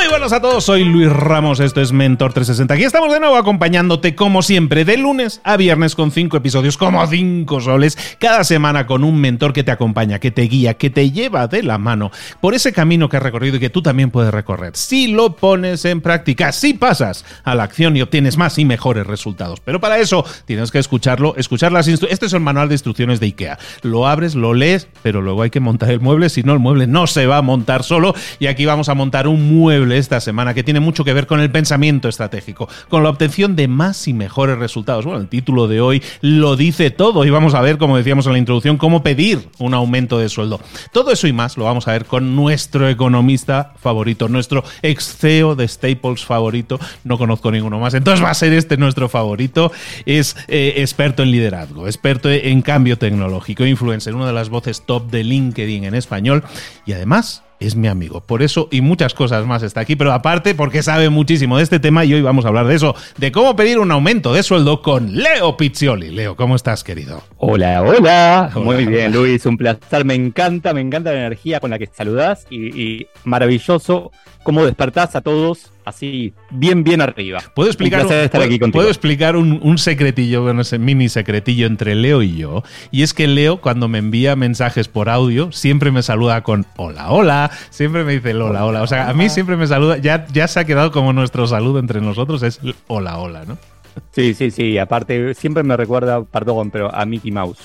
Muy buenos a todos, soy Luis Ramos, esto es Mentor 360. Aquí estamos de nuevo acompañándote como siempre, de lunes a viernes con cinco episodios como cinco soles, cada semana con un mentor que te acompaña, que te guía, que te lleva de la mano por ese camino que has recorrido y que tú también puedes recorrer. Si lo pones en práctica, si pasas a la acción y obtienes más y mejores resultados. Pero para eso tienes que escucharlo, escuchar las instrucciones. Este es el manual de instrucciones de IKEA. Lo abres, lo lees, pero luego hay que montar el mueble, si no el mueble no se va a montar solo y aquí vamos a montar un mueble esta semana que tiene mucho que ver con el pensamiento estratégico, con la obtención de más y mejores resultados. Bueno, el título de hoy lo dice todo y vamos a ver, como decíamos en la introducción, cómo pedir un aumento de sueldo. Todo eso y más lo vamos a ver con nuestro economista favorito, nuestro ex CEO de Staples favorito. No conozco ninguno más, entonces va a ser este nuestro favorito. Es eh, experto en liderazgo, experto en cambio tecnológico, influencer, una de las voces top de LinkedIn en español y además es mi amigo. Por eso y muchas cosas más está aquí, pero aparte porque sabe muchísimo de este tema y hoy vamos a hablar de eso, de cómo pedir un aumento de sueldo con Leo Pizzioli. Leo, ¿cómo estás, querido? Hola, hola. Muy bien, Luis, un placer. Me encanta, me encanta la energía con la que saludás y, y maravilloso cómo despertás a todos así bien, bien arriba. ¿Puedo explicar, un, estar aquí ¿puedo explicar un, secretillo, bueno, ese mini secretillo entre Leo y yo? Y es que Leo, cuando me envía mensajes por audio, siempre me saluda con hola, hola, siempre me dice hola, hola. O sea, a mí siempre me saluda, ya, ya se ha quedado como nuestro saludo entre nosotros, es hola, hola, ¿no? Sí, sí, sí. Aparte, siempre me recuerda, perdón, pero a Mickey Mouse.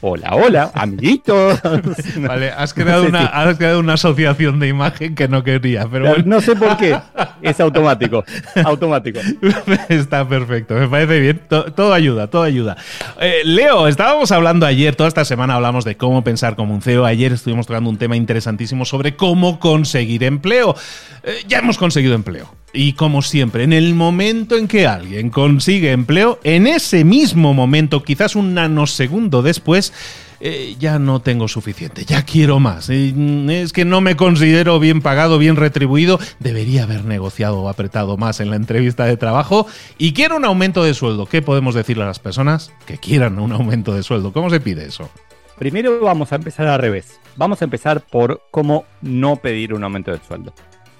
Hola, hola, amiguitos. Vale, has creado, una, has creado una asociación de imagen que no quería, pero No sé por qué. Es automático. Automático. Está perfecto, me parece bien. Todo, ayuda, todo ayuda. Eh, Leo, estábamos hablando ayer, toda esta semana hablamos de cómo pensar como un CEO. Ayer estuvimos tratando un tema interesantísimo sobre cómo conseguir empleo. Eh, ya hemos conseguido empleo. Y como siempre, en el momento en que alguien consigue empleo, en ese mismo momento, quizás un nanosegundo después, eh, ya no tengo suficiente, ya quiero más. Mm, es que no me considero bien pagado, bien retribuido, debería haber negociado o apretado más en la entrevista de trabajo y quiero un aumento de sueldo. ¿Qué podemos decirle a las personas que quieran un aumento de sueldo? ¿Cómo se pide eso? Primero vamos a empezar al revés. Vamos a empezar por cómo no pedir un aumento de sueldo.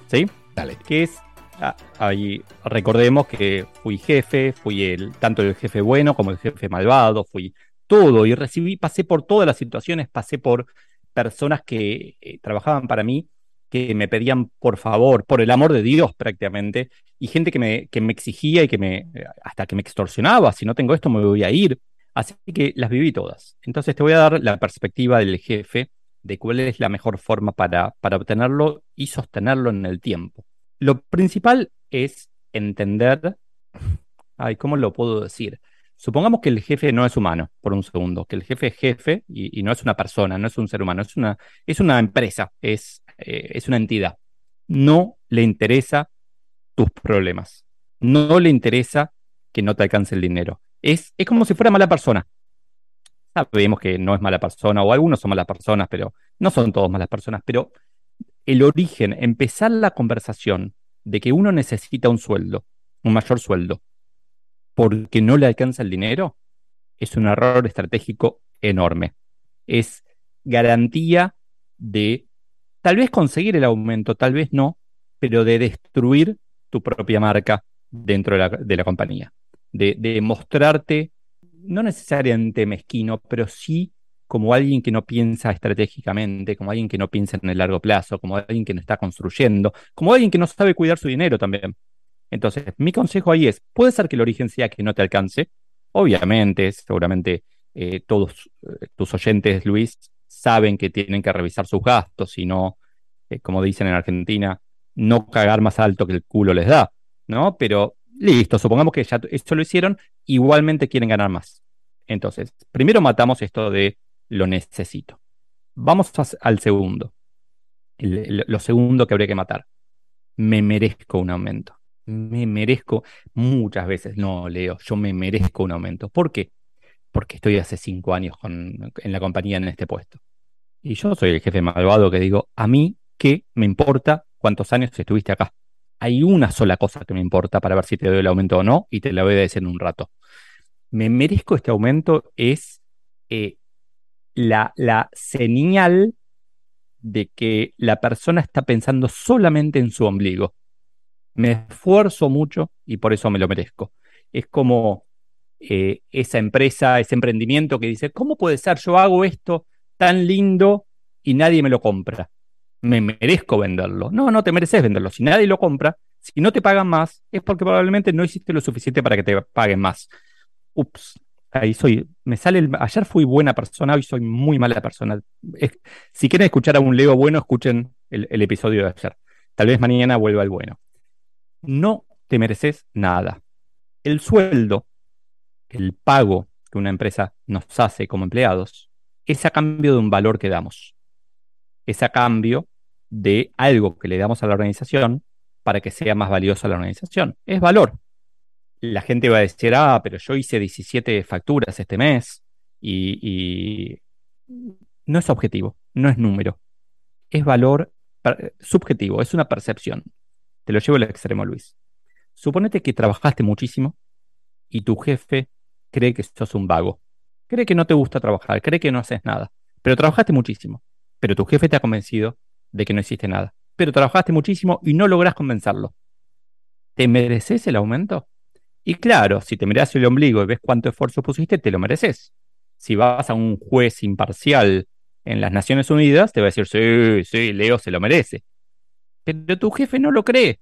¿Sí? Dale. ¿Qué es Ah, ahí recordemos que fui jefe, fui el, tanto el jefe bueno como el jefe malvado, fui todo y recibí, pasé por todas las situaciones, pasé por personas que eh, trabajaban para mí, que me pedían por favor, por el amor de Dios prácticamente, y gente que me, que me exigía y que me, hasta que me extorsionaba, si no tengo esto me voy a ir. Así que las viví todas. Entonces te voy a dar la perspectiva del jefe de cuál es la mejor forma para, para obtenerlo y sostenerlo en el tiempo. Lo principal es entender, ay, ¿cómo lo puedo decir? Supongamos que el jefe no es humano, por un segundo, que el jefe es jefe y, no es una persona, no es un ser humano, es una, es una empresa, es, eh, es una entidad. No le interesa tus problemas, no le interesa que no te alcance el dinero. Es, es como si fuera mala persona. Sabemos que no es mala persona, o algunos son malas personas, pero no son todos malas personas. Pero el origen, empezar la conversación de que uno necesita un sueldo, un mayor sueldo, porque no le alcanza el dinero, es un error estratégico enorme. Es garantía de tal vez conseguir el aumento, tal vez no, pero de destruir tu propia marca dentro de la, compañía. De, de, mostrarte, no necesariamente mezquino, pero sí como alguien que no piensa estratégicamente, como alguien que no piensa en el largo plazo, como alguien que no está construyendo, como alguien que no sabe cuidar su dinero también. Entonces, mi consejo ahí es, puede ser que el origen sea que no te alcance. Obviamente, seguramente eh, todos eh, tus oyentes, Luis, saben que tienen que revisar sus gastos y no, eh, como dicen en Argentina, no cagar más alto que el culo les da, ¿no? Pero listo, supongamos que ya esto lo hicieron, igualmente quieren ganar más. Entonces, primero matamos esto de lo necesito. Vamos al segundo. lo segundo que habría que matar. Me merezco un aumento me merezco muchas veces, no, Leo, yo me merezco un aumento. ¿Por qué? Porque estoy hace cinco años con, en la compañía en este puesto. Y yo soy el jefe malvado que digo, a mí, ¿qué me importa cuántos años estuviste acá? Hay una sola cosa que me importa para ver si te doy el aumento o no, y te la voy a decir en un rato. Me merezco este aumento es eh, la, la señal de que la persona está pensando solamente en su ombligo me esfuerzo mucho y por eso me lo merezco. Es como eh, esa empresa, ese emprendimiento que dice, ¿cómo puede ser? Yo hago esto tan lindo y nadie me lo compra. Me merezco venderlo. No, no te mereces venderlo. Si nadie lo compra, si no te pagan más, es porque probablemente no hiciste lo suficiente para que te paguen más. Ups, ahí soy, me sale el, ayer fui buena persona, hoy soy muy mala persona. si quieren escuchar a un Leo bueno, escuchen el, el, episodio de ayer. Tal vez mañana vuelva el bueno no te mereces nada. El sueldo, el pago que una empresa nos hace como empleados, es a cambio de un valor que damos. Es a cambio de algo que le damos a la organización para que sea más valiosa la organización. Es valor. La gente va a decir, ah, pero yo hice 17 facturas este mes y, no es objetivo, no es número. Es valor subjetivo, es una percepción. Te lo llevo al extremo, Luis. Suponete que trabajaste muchísimo y tu jefe cree que sos un vago. Cree que no te gusta trabajar, cree que no haces nada. Pero trabajaste muchísimo. Pero tu jefe te ha convencido de que no hiciste nada. Pero trabajaste muchísimo y no logras convencerlo. ¿Te mereces el aumento? Y claro, si te miras el ombligo y ves cuánto esfuerzo pusiste, te lo mereces. Si vas a un juez imparcial en las Naciones Unidas, te va a decir, sí, sí, Leo se lo merece pero tu jefe no lo cree.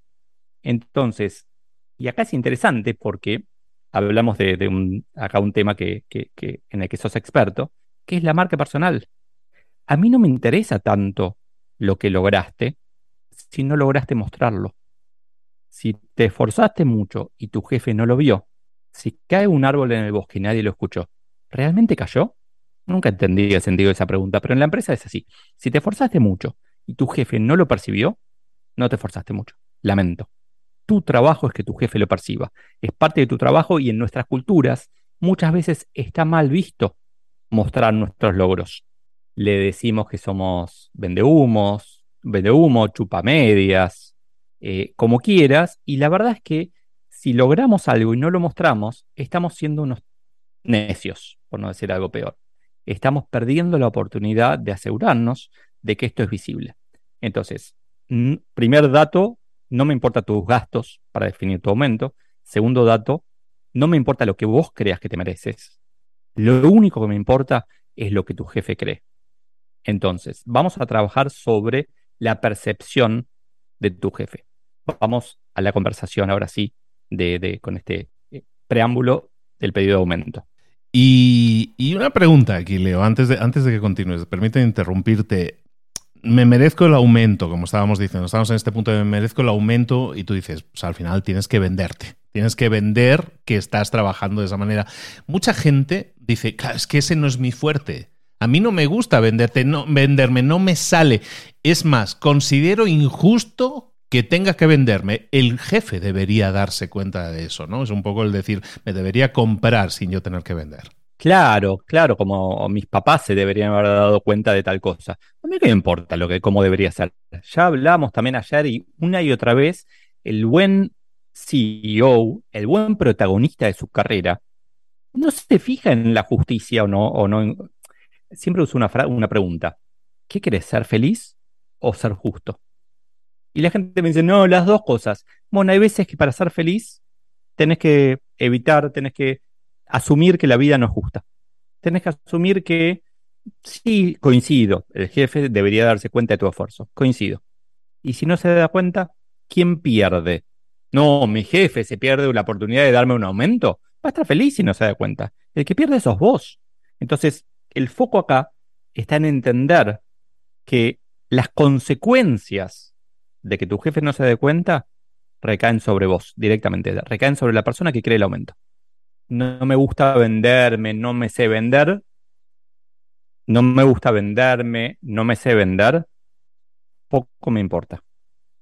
Entonces, y acá es interesante porque hablamos de, un, acá un tema que, en el que sos experto, que es la marca personal. A mí no me interesa tanto lo que lograste si no lograste mostrarlo. Si te esforzaste mucho y tu jefe no lo vio, si cae un árbol en el bosque y nadie lo escuchó, ¿realmente cayó? Nunca entendí el sentido de esa pregunta, pero en la empresa es así. Si te esforzaste mucho y tu jefe no lo percibió, no te esforzaste mucho. Lamento. Tu trabajo es que tu jefe lo perciba. Es parte de tu trabajo y en nuestras culturas muchas veces está mal visto mostrar nuestros logros. Le decimos que somos vendehumos, vendehumo, chupamedias, eh, como quieras, y la verdad es que si logramos algo y no lo mostramos, estamos siendo unos necios, por no decir algo peor. Estamos perdiendo la oportunidad de asegurarnos de que esto es visible. Entonces, primer dato, no me importa tus gastos para definir tu aumento. Segundo dato, no me importa lo que vos creas que te mereces. Lo único que me importa es lo que tu jefe cree. Entonces, vamos a trabajar sobre la percepción de tu jefe. Vamos a la conversación ahora sí de, con este eh, preámbulo del pedido de aumento. Y, y, una pregunta aquí, Leo, antes de, antes de que continúes, permíteme interrumpirte. Me merezco el aumento, como estábamos diciendo, estamos en este punto de me merezco el aumento y tú dices, pues al final tienes que venderte, tienes que vender que estás trabajando de esa manera. Mucha gente dice, es que ese no es mi fuerte. A mí no me gusta venderte, no, venderme, no me sale. Es más, considero injusto que tenga que venderme, el jefe debería darse cuenta de eso, ¿no? Es un poco el decir, me debería comprar sin yo tener que vender. Claro, claro, como mis papás se deberían haber dado cuenta de tal cosa. A mí qué me importa lo que, cómo debería ser. Ya hablamos también ayer y una y otra vez, el buen CEO, el buen protagonista de su carrera, no se fija en la justicia o no, o no. Siempre uso una, una pregunta. ¿Qué querés, ser feliz o ser justo? Y la gente me dice, no, las dos cosas. Bueno, hay veces que para ser feliz tenés que evitar, tenés que asumir que la vida no es justa. Tenés que asumir que sí, coincido, el jefe debería darse cuenta de tu esfuerzo, coincido. Y si no se da cuenta, ¿quién pierde? No, mi jefe se pierde la oportunidad de darme un aumento. Va a estar feliz si no se da cuenta. El que pierde sos vos. Entonces, el foco acá está en entender que las consecuencias de que tu jefe no se dé cuenta, recaen sobre vos directamente, recaen sobre la persona que cree el aumento. No, me gusta venderme, no me sé vender, no me gusta venderme, no me sé vender, poco me importa.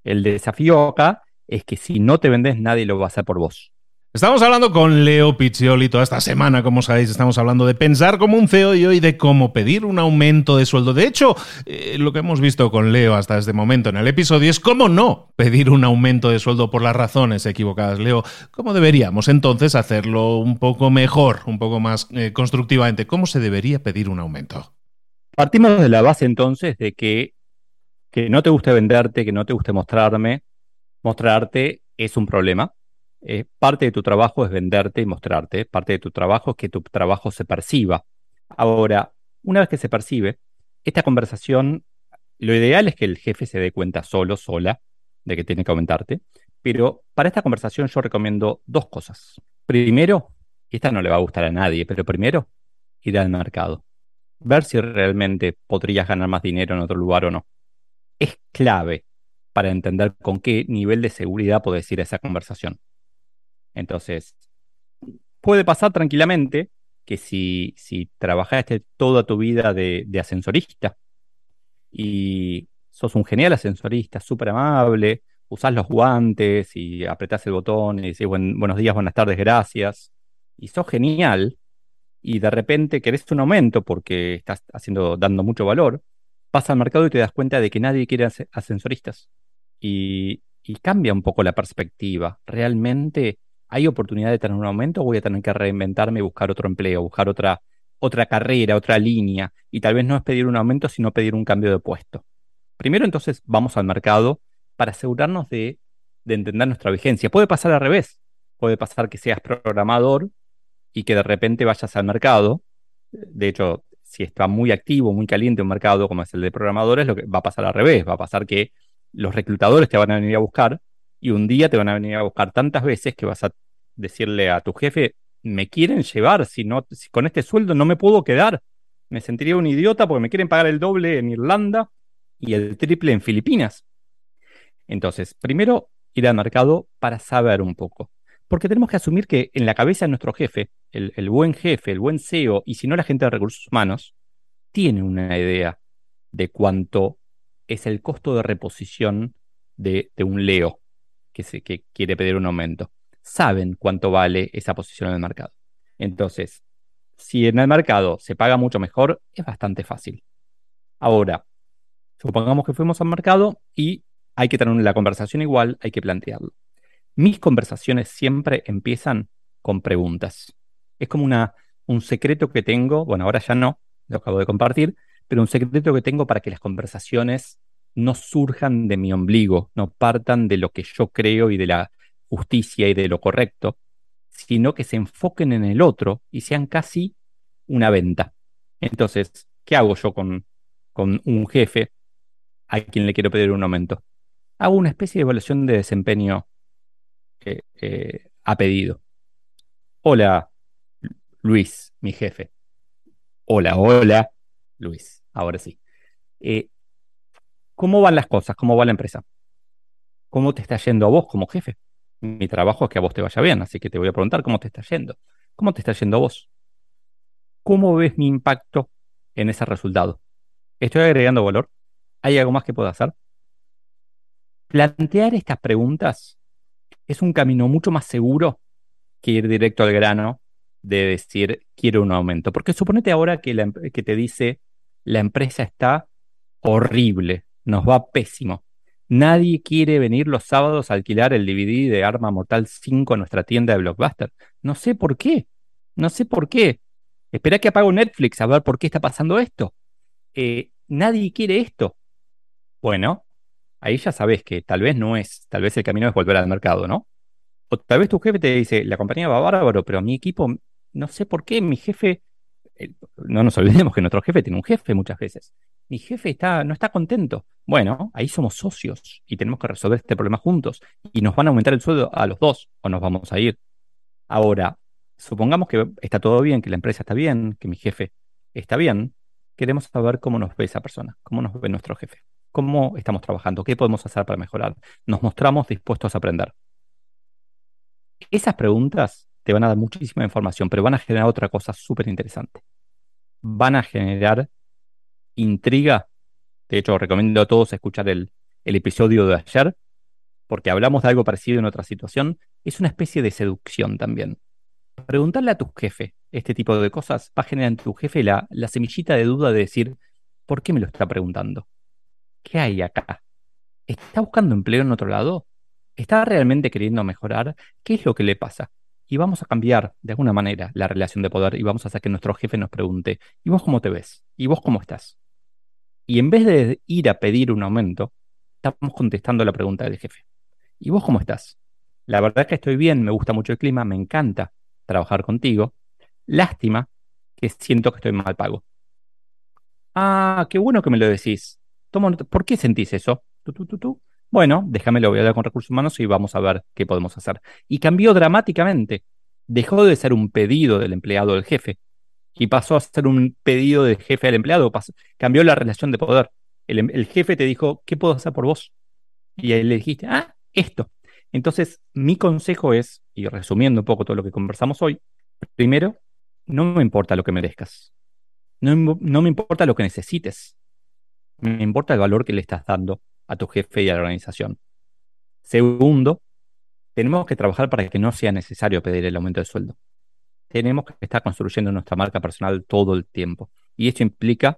El desafío acá es que si no te vendes, nadie lo va a hacer por vos. Estamos hablando con Leo Piccioli toda esta semana, como sabéis, estamos hablando de pensar como un CEO y hoy de cómo pedir un aumento de sueldo. De hecho, eh, lo que hemos visto con Leo hasta este momento en el episodio es cómo no pedir un aumento de sueldo por las razones equivocadas. Leo, ¿cómo deberíamos entonces hacerlo un poco mejor, un poco más eh, constructivamente? ¿Cómo se debería pedir un aumento? Partimos de la base entonces de que, que no te guste venderte, que no te guste mostrarme. Mostrarte es un problema eh, parte de tu trabajo es venderte y mostrarte, parte de tu trabajo es que tu trabajo se perciba. Ahora, una vez que se percibe, esta conversación, lo ideal es que el jefe se dé cuenta solo, sola, de que tiene que aumentarte, pero para esta conversación yo recomiendo dos cosas. Primero, esta no le va a gustar a nadie, pero primero, ir al mercado. Ver si realmente podrías ganar más dinero en otro lugar o no. Es clave para entender con qué nivel de seguridad puedes ir a esa conversación. Entonces, puede pasar tranquilamente que si, si trabajaste toda tu vida de, ascensorista y sos un genial ascensorista, súper amable, usás los guantes y apretás el botón y decís buenos días, buenas tardes, gracias, y sos genial, y de repente querés un aumento porque estás haciendo, dando mucho valor, vas al mercado y te das cuenta de que nadie quiere ascensoristas. Y, y cambia un poco la perspectiva. Realmente ¿hay oportunidad de tener un aumento o voy a tener que reinventarme y buscar otro empleo, buscar otra, otra carrera, otra línea? Y tal vez no es pedir un aumento, sino pedir un cambio de puesto. Primero entonces vamos al mercado para asegurarnos de, de entender nuestra vigencia. Puede pasar al revés. Puede pasar que seas programador y que de repente vayas al mercado. De hecho, si está muy activo, muy caliente un mercado como es el de programadores, lo que va a pasar al revés. Va a pasar que los reclutadores te van a venir a buscar y un día te van a venir a buscar tantas veces que vas a decirle a tu jefe, me quieren llevar, si, no, si con este sueldo no me puedo quedar, me sentiría un idiota porque me quieren pagar el doble en Irlanda y el triple en Filipinas. Entonces, primero ir al mercado para saber un poco. Porque tenemos que asumir que en la cabeza de nuestro jefe, el, buen jefe, el buen CEO, y si no la gente de recursos humanos, tiene una idea de cuánto es el costo de reposición de, un Leo que, se, quiere pedir un aumento saben cuánto vale esa posición en el mercado. Entonces, si en el mercado se paga mucho mejor, es bastante fácil. Ahora, supongamos que fuimos al mercado y hay que tener la conversación igual, hay que plantearlo. Mis conversaciones siempre empiezan con preguntas. Es como una, un secreto que tengo, bueno, ahora ya no, lo acabo de compartir, pero un secreto que tengo para que las conversaciones no surjan de mi ombligo, no partan de lo que yo creo y de la justicia y de lo correcto, sino que se enfoquen en el otro y sean casi una venta. Entonces, ¿qué hago yo con, con un jefe a quien le quiero pedir un aumento? Hago una especie de evaluación de desempeño eh, eh, a pedido. Hola, Luis, mi jefe. Hola, hola, Luis. Ahora sí. Eh, ¿Cómo van las cosas? ¿Cómo va la empresa? ¿Cómo te está yendo a vos como jefe? Mi trabajo es que a vos te vaya bien, así que te voy a preguntar cómo te está yendo. ¿Cómo te está yendo a vos? ¿Cómo ves mi impacto en ese resultado? ¿Estoy agregando valor? ¿Hay algo más que pueda hacer? Plantear estas preguntas es un camino mucho más seguro que ir directo al grano de decir quiero un aumento. Porque suponete ahora que, la, que te dice la empresa está horrible, nos va pésimo. Nadie quiere venir los sábados a alquilar el DVD de Arma Mortal 5 a nuestra tienda de Blockbuster. No sé por qué. No sé por qué. Espera que apago Netflix a ver por qué está pasando esto. Eh, nadie quiere esto. Bueno, ahí ya sabes que tal vez no es, tal vez el camino es volver al mercado, ¿no? O tal vez tu jefe te dice, la compañía va bárbaro, pero mi equipo, no sé por qué, mi jefe, eh, no nos olvidemos que nuestro jefe tiene un jefe muchas veces. Mi jefe está, no está contento. Bueno, ahí somos socios y tenemos que resolver este problema juntos. Y nos van a aumentar el sueldo a los dos o nos vamos a ir. Ahora, supongamos que está todo bien, que la empresa está bien, que mi jefe está bien. Queremos saber cómo nos ve esa persona, cómo nos ve nuestro jefe, cómo estamos trabajando, qué podemos hacer para mejorar. Nos mostramos dispuestos a aprender. Esas preguntas te van a dar muchísima información, pero van a generar otra cosa súper interesante. Van a generar intriga. De hecho, recomiendo a todos escuchar el, episodio de ayer, porque hablamos de algo parecido en otra situación. Es una especie de seducción también. Preguntarle a tu jefe este tipo de cosas va a generar en tu jefe la, la semillita de duda de decir, ¿por qué me lo está preguntando? ¿Qué hay acá? ¿Está buscando empleo en otro lado? ¿Está realmente queriendo mejorar? ¿Qué es lo que le pasa? Y vamos a cambiar de alguna manera la relación de poder y vamos a hacer que nuestro jefe nos pregunte, ¿y vos cómo te ves? ¿Y vos cómo estás? Y en vez de ir a pedir un aumento, estamos contestando la pregunta del jefe. ¿Y vos cómo estás? La verdad es que estoy bien, me gusta mucho el clima, me encanta trabajar contigo. Lástima que siento que estoy mal pago. Ah, qué bueno que me lo decís. ¿Por qué sentís eso? ¿Tú, tú, tú, tú? Bueno, déjame lo voy a hablar con recursos humanos y vamos a ver qué podemos hacer. Y cambió dramáticamente. Dejó de ser un pedido del empleado del jefe y pasó a ser un pedido del jefe al empleado. cambió la relación de poder. El, el, jefe te dijo, ¿qué puedo hacer por vos? Y ahí le dijiste, ah, esto. Entonces, mi consejo es, y resumiendo un poco todo lo que conversamos hoy, primero, no me importa lo que merezcas. No, no me importa lo que necesites. Me importa el valor que le estás dando a tu jefe y a la organización. Segundo, tenemos que trabajar para que no sea necesario pedir el aumento de sueldo. Tenemos que estar construyendo nuestra marca personal todo el tiempo. Y esto implica,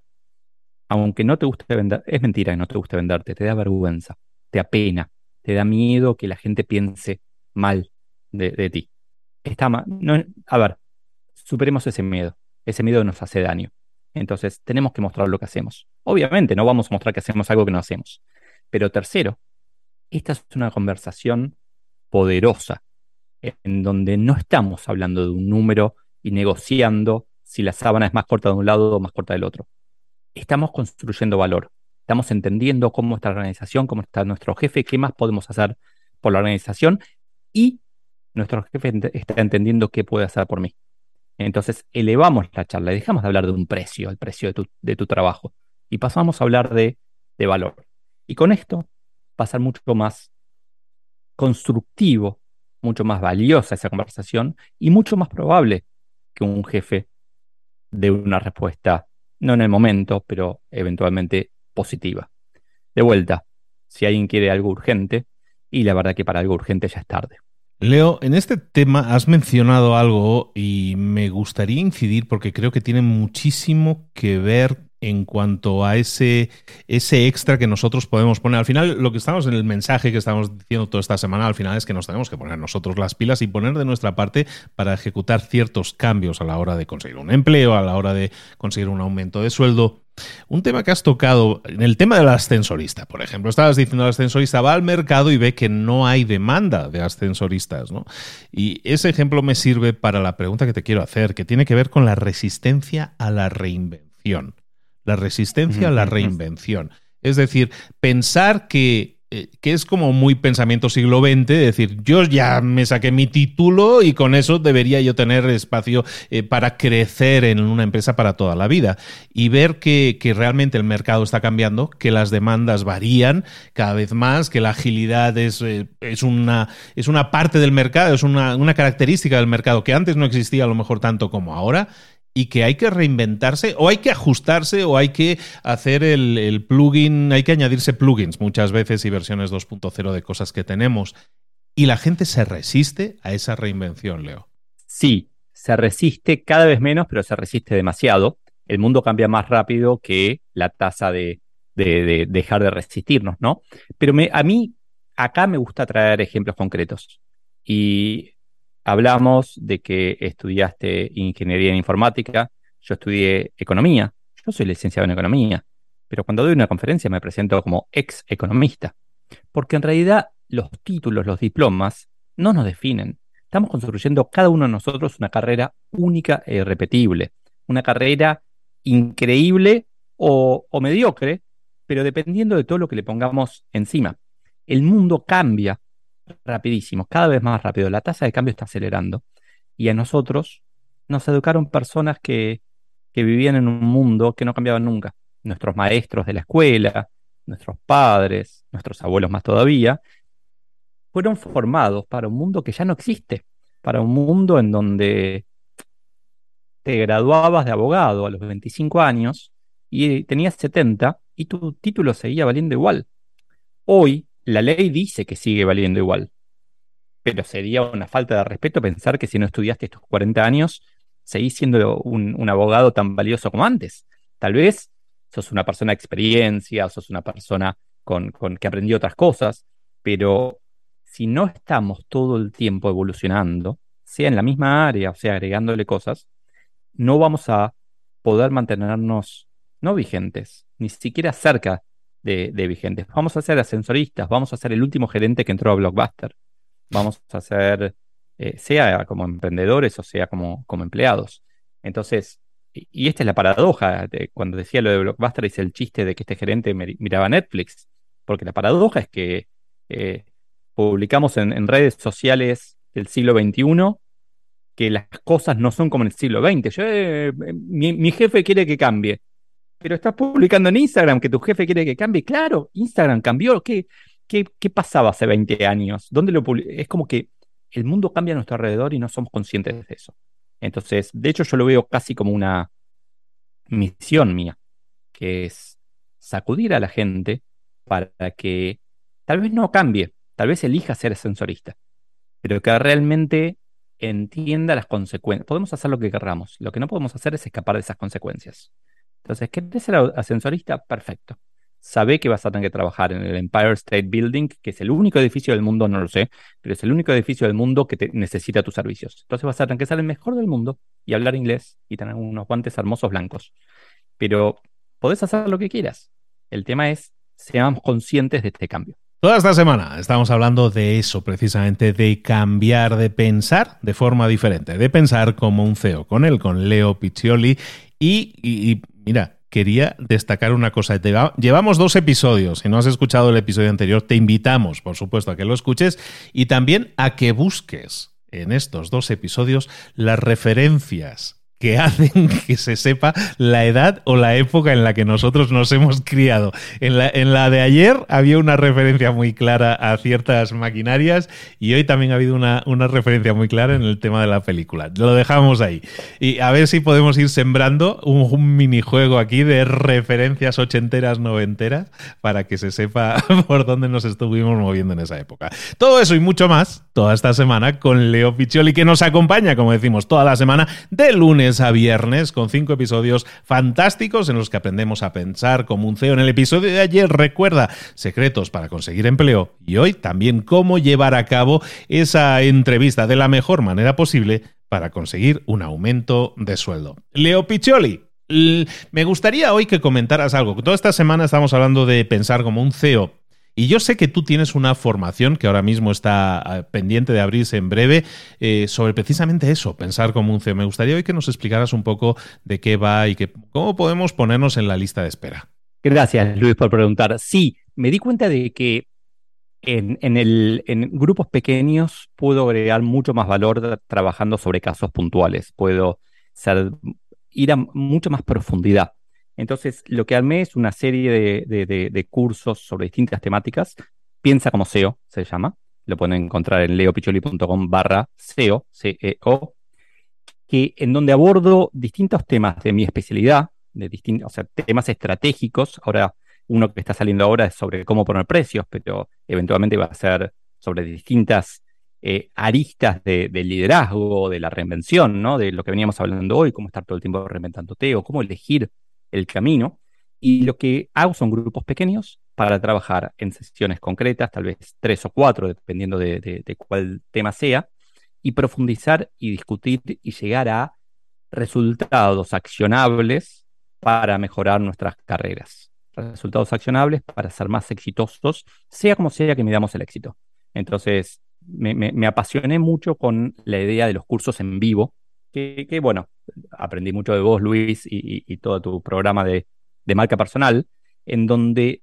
aunque no te guste vender, es mentira que no te guste venderte, te da vergüenza, te apena, te da miedo que la gente piense mal de, ti. Está no, a ver, superemos ese miedo. Ese miedo nos hace daño. Entonces, tenemos que mostrar lo que hacemos. Obviamente, no vamos a mostrar que hacemos algo que no hacemos. Pero tercero, esta es una conversación poderosa, en donde no estamos hablando de un número y negociando si la sábana es más corta de un lado o más corta del otro. Estamos construyendo valor. Estamos entendiendo cómo está la organización, cómo está nuestro jefe, qué más podemos hacer por la organización y nuestro jefe está entendiendo qué puede hacer por mí. Entonces elevamos la charla dejamos de hablar de un precio, el precio de tu, trabajo, y pasamos a hablar de valor. Y con esto va a ser mucho más constructivo, mucho más valiosa esa conversación y mucho más probable que un jefe dé una respuesta, no en el momento, pero eventualmente positiva. De vuelta, si alguien quiere algo urgente, y la verdad que para algo urgente ya es tarde. Leo, en este tema has mencionado algo y me gustaría incidir porque creo que tiene muchísimo que ver en cuanto a ese, extra que nosotros podemos poner. Al final, lo que estamos en el mensaje que estamos diciendo toda esta semana, al final es que nos tenemos que poner nosotros las pilas y poner de nuestra parte para ejecutar ciertos cambios a la hora de conseguir un empleo, a la hora de conseguir un aumento de sueldo. Un tema que has tocado, en el tema del ascensorista, por ejemplo, estabas diciendo el ascensorista va al mercado y ve que no hay demanda de ascensoristas, ¿no? Y ese ejemplo me sirve para la pregunta que te quiero hacer, que tiene que ver con la resistencia a la reinvención la resistencia a la reinvención. Es decir, pensar que eh, que es como muy pensamiento siglo XX, decir, yo ya me saqué mi título y con eso debería yo tener espacio eh, para crecer en una empresa para toda la vida. Y ver que, realmente el mercado está cambiando, que las demandas varían cada vez más, que la agilidad es, eh, es, una, es una parte del mercado, es una, una característica del mercado que antes no existía a lo mejor tanto como ahora y que hay que reinventarse o hay que ajustarse o hay que hacer el, plugin, hay que añadirse plugins muchas veces y versiones 2.0 de cosas que tenemos. Y la gente se resiste a esa reinvención, Leo. Sí, se resiste cada vez menos, pero se resiste demasiado. El mundo cambia más rápido que la tasa de, dejar de resistirnos, ¿no? Pero a mí acá me gusta traer ejemplos concretos. Y hablamos de que estudiaste ingeniería en informática, yo estudié economía, yo soy licenciado en economía, pero cuando doy una conferencia me presento como ex economista, porque en realidad los títulos, los diplomas, no nos definen. Estamos construyendo cada uno de nosotros una carrera única e irrepetible, una carrera increíble o, o mediocre, pero dependiendo de todo lo que le pongamos encima. El mundo cambia rapidísimo, cada vez más rápido. La tasa de cambio está acelerando. Y a nosotros nos educaron personas que, que vivían en un mundo que no cambiaba nunca. Nuestros maestros de la escuela, nuestros padres, nuestros abuelos más todavía, fueron formados para un mundo que ya no existe, para un mundo en donde te graduabas de abogado a los 25 años y tenías 70 y tu título seguía valiendo igual. Hoy la ley dice que sigue valiendo igual, pero sería una falta de respeto pensar que si no estudiaste estos 40 años, seguís siendo un, abogado tan valioso como antes. Tal vez sos una persona de experiencia, sos una persona con, con, que aprendió otras cosas, pero si no estamos todo el tiempo evolucionando, sea en la misma área, o sea, agregándole cosas, no vamos a poder mantenernos no vigentes, ni siquiera cerca de, vigentes. Vamos a ser ascensoristas, vamos a ser el último gerente que entró a Blockbuster. Vamos a ser, eh, sea como emprendedores o sea como, como empleados. Entonces, y, esta es la paradoja, de, cuando decía lo de Blockbuster hice el chiste de que este gerente miraba Netflix, porque la paradoja es que eh, publicamos en, redes sociales del siglo XXI que las cosas no son como en el siglo XX. Yo, eh, mi, jefe quiere que cambie pero estás publicando en Instagram que tu jefe quiere que cambie. Claro, Instagram cambió. ¿Qué, qué, qué pasaba hace 20 años? ¿Dónde lo es como que el mundo cambia a nuestro alrededor y no somos conscientes de eso. Entonces, de hecho, yo lo veo casi como una misión mía, que es sacudir a la gente para que tal vez no cambie, tal vez elija ser ascensorista, pero que realmente entienda las consecuencias. Podemos hacer lo que querramos, lo que no podemos hacer es escapar de esas consecuencias. Entonces, ¿querés ser ascensorista? Perfecto. Sabe que vas a tener que trabajar en el Empire State Building, que es el único edificio del mundo, no lo sé, pero es el único edificio del mundo que necesita tus servicios. Entonces vas a tener que ser el mejor del mundo y hablar inglés y tener unos guantes hermosos blancos. Pero podés hacer lo que quieras. El tema es, seamos conscientes de este cambio. Toda esta semana estamos hablando de eso, precisamente, de cambiar, de pensar de forma diferente, de pensar como un CEO, con él, con Leo Piccioli. y Mira, quería destacar una cosa. Llevamos dos episodios. Si no has escuchado el episodio anterior, te invitamos, por supuesto, a que lo escuches y también a que busques en estos dos episodios las referencias que hacen que se sepa la edad o la época en la que nosotros nos hemos criado. En la, en la de ayer había una referencia muy clara a ciertas maquinarias y hoy también ha habido una, una, referencia muy clara en el tema de la película. Lo dejamos ahí. Y a ver si podemos ir sembrando un, minijuego aquí de referencias ochenteras, noventeras, para que se sepa por dónde nos estuvimos moviendo en esa época. Todo eso y mucho más toda esta semana con Leo Piccioli, que nos acompaña, como decimos, toda la semana de lunes a viernes con cinco episodios fantásticos en los que aprendemos a pensar como un CEO. En el episodio de ayer recuerda secretos para conseguir empleo y hoy también cómo llevar a cabo esa entrevista de la mejor manera posible para conseguir un aumento de sueldo. Leo Piccioli, me gustaría hoy que comentaras algo. Toda esta semana estamos hablando de pensar como un CEO y yo sé que tú tienes una formación que ahora mismo está ah, pendiente de abrirse en breve eh, sobre precisamente eso, pensar como un CEO. Me gustaría hoy que nos explicaras un poco de qué va y que, cómo podemos ponernos en la lista de espera. Gracias, Luis, por preguntar. Sí, me di cuenta de que en, grupos pequeños puedo agregar mucho más valor trabajando sobre casos puntuales. Puedo ir a mucho más profundidad. Entonces, lo que armé es una serie de, cursos sobre distintas temáticas. Piensa como SEO, se llama. Lo pueden encontrar en leopicholi.com barra SEO, C-E-O, que, en donde abordo distintos temas de mi especialidad, de distintos, o sea, temas estratégicos. Ahora uno que está saliendo ahora es sobre cómo poner precios, pero eventualmente va a ser sobre distintas eh, aristas de, liderazgo, de la reinvención, ¿no? De lo que veníamos hablando hoy, cómo estar todo el tiempo reinventándote o cómo elegir el camino. Y lo que hago son grupos pequeños para trabajar en sesiones concretas, tal vez tres o cuatro, dependiendo de, cuál tema sea, y profundizar y discutir y llegar a resultados accionables para mejorar nuestras carreras resultados accionables para ser más exitosos, sea como sea que midamos el éxito. Entonces, me, apasioné mucho con la idea de los cursos en vivo, que, bueno, aprendí mucho de vos, Luis, y, todo tu programa de, marca personal, en donde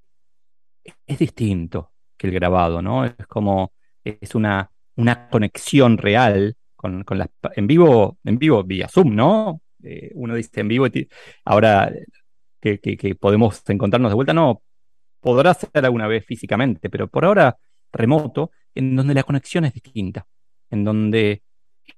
es distinto que el grabado, ¿no? Es como, es una, una conexión real con, con las, en vivo, en vivo vía Zoom, ¿no? Eh, uno dice en vivo, ahora que, podemos encontrarnos de vuelta. No, podrá ser alguna vez físicamente, pero por ahora remoto, en donde la conexión es distinta, en donde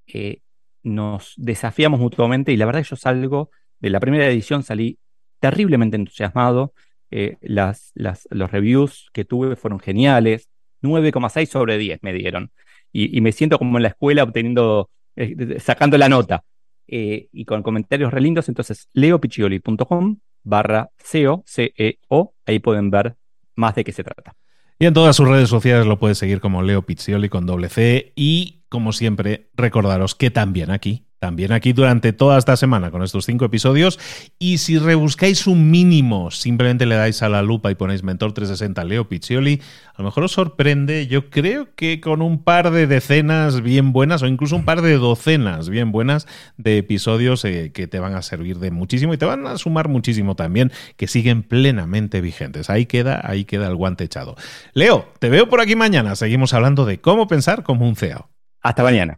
eh, nos desafiamos mutuamente y la verdad que yo salgo de la primera edición, salí terriblemente entusiasmado, eh, las, los reviews que tuve fueron geniales, 9,6 sobre 10 me dieron, y, me siento como en la escuela obteniendo, eh, sacando la nota, y con comentarios re lindos, entonces leopiccioli.com barra CEO, C-E-O, ahí pueden ver más de qué se trata. Y en todas sus redes sociales lo puedes seguir como Leo Pizzioli con doble C y como siempre recordaros que también aquí también aquí durante toda esta semana con estos cinco episodios. Y si rebuscáis un mínimo, simplemente le dais a la lupa y ponéis Mentor 360 Leo Piccioli, a lo mejor os sorprende, yo creo que con un par de decenas bien buenas o incluso un par de docenas bien buenas de episodios eh, que te van a servir de muchísimo y te van a sumar muchísimo también, que siguen plenamente vigentes. Ahí queda, ahí queda el guante echado. Leo, te veo por aquí mañana. Seguimos hablando de cómo pensar como un CEO. Hasta mañana.